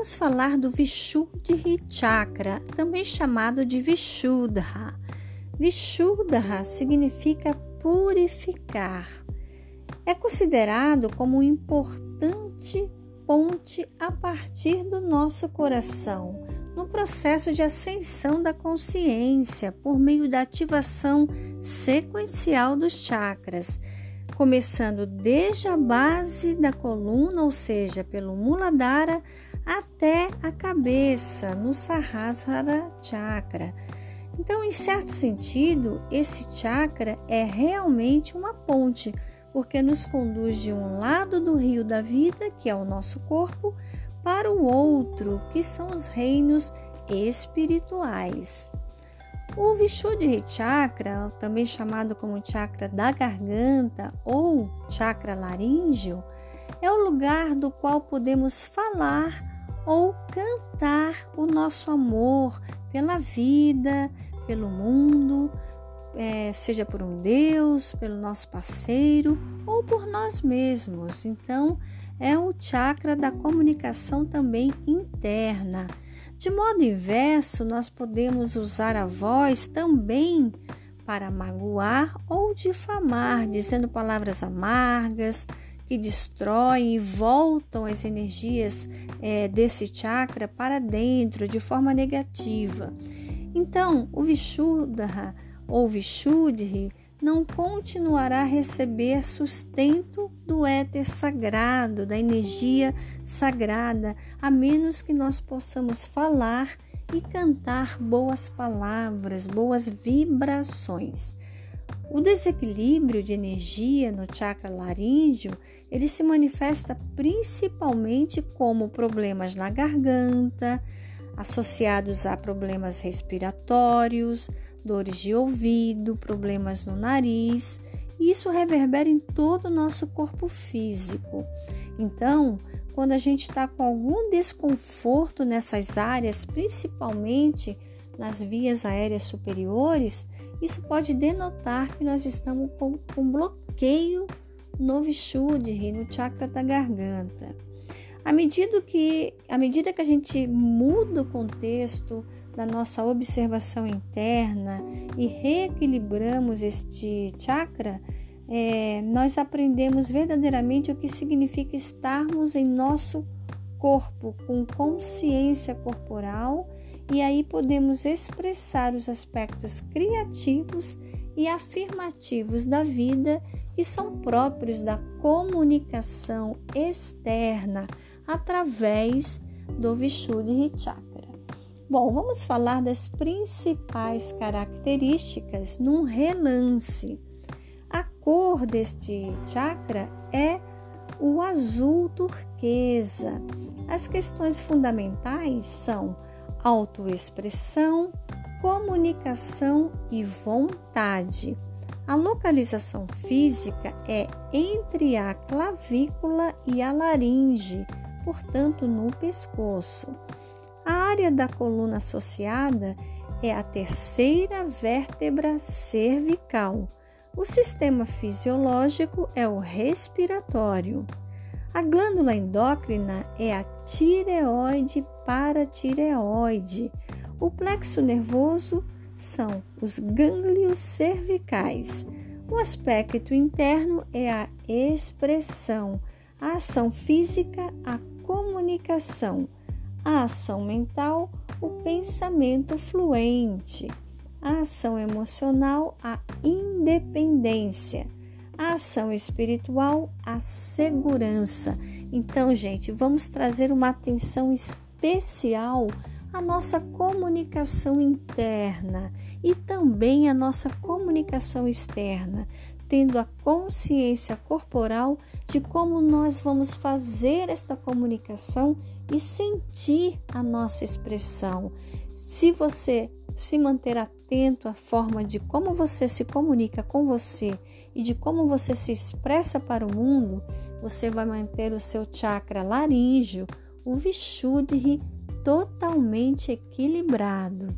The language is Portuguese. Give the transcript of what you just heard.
vamos falar do Vishuddhi Chakra, também chamado de Vishuddha. Vishuddha significa purificar. É considerado como um importante ponte a partir do nosso coração, no processo de ascensão da consciência por meio da ativação sequencial dos chakras, começando desde a base da coluna, ou seja, pelo Muladhara, até a cabeça, no Sahasrara Chakra. Então, em certo sentido, esse chakra é realmente uma ponte, porque nos conduz de um lado do rio da vida, que é o nosso corpo, para o outro, que são os reinos espirituais. O Vishuddhi Chakra, também chamado como chakra da garganta ou chakra laríngeo, é o lugar do qual podemos falar ou cantar o nosso amor pela vida, pelo mundo, é, seja por um Deus, pelo nosso parceiro ou por nós mesmos. Então, é o chakra da comunicação também interna. De modo inverso, nós podemos usar a voz também para magoar ou difamar, dizendo palavras amargas que destroem e voltam as energias é, desse chakra para dentro de forma negativa. Então, o Vishuddha ou Vishuddhi não continuará a receber sustento do éter sagrado, da energia sagrada, a menos que nós possamos falar e cantar boas palavras, boas vibrações. O desequilíbrio de energia no chakra laríngeo, ele se manifesta principalmente como problemas na garganta, associados a problemas respiratórios, dores de ouvido, problemas no nariz, e isso reverbera em todo o nosso corpo físico. Então, quando a gente está com algum desconforto nessas áreas, principalmente nas vias aéreas superiores, isso pode denotar que nós estamos com, bloqueio no Vishuddhi, no chakra da garganta. À medida que, à medida que a gente muda o contexto, da nossa observação interna e reequilibramos este chakra, é, nós aprendemos verdadeiramente o que significa estarmos em nosso corpo, com consciência corporal, e aí podemos expressar os aspectos criativos e afirmativos da vida que são próprios da comunicação externa através do Vishuddhi Chakra. Bom, vamos falar das principais características num relance. A cor deste chakra é o azul turquesa. As questões fundamentais são autoexpressão, comunicação e vontade. A localização física é entre a clavícula e a laringe, portanto, no pescoço. A área da coluna associada é a terceira vértebra cervical. O sistema fisiológico é o respiratório. A glândula endócrina é a tireoide paratireoide. O plexo nervoso são os gânglios cervicais. O aspecto interno é a expressão, a ação física, a comunicação a ação mental, o pensamento fluente, a ação emocional, a independência, a ação espiritual, a segurança. Então, gente, vamos trazer uma atenção especial à nossa comunicação interna e também à nossa comunicação externa, tendo a consciência corporal de como nós vamos fazer esta comunicação e sentir a nossa expressão. Se você se manter atento à forma de como você se comunica com você e de como você se expressa para o mundo, você vai manter o seu chakra laríngeo, o Vishuddhi, totalmente equilibrado.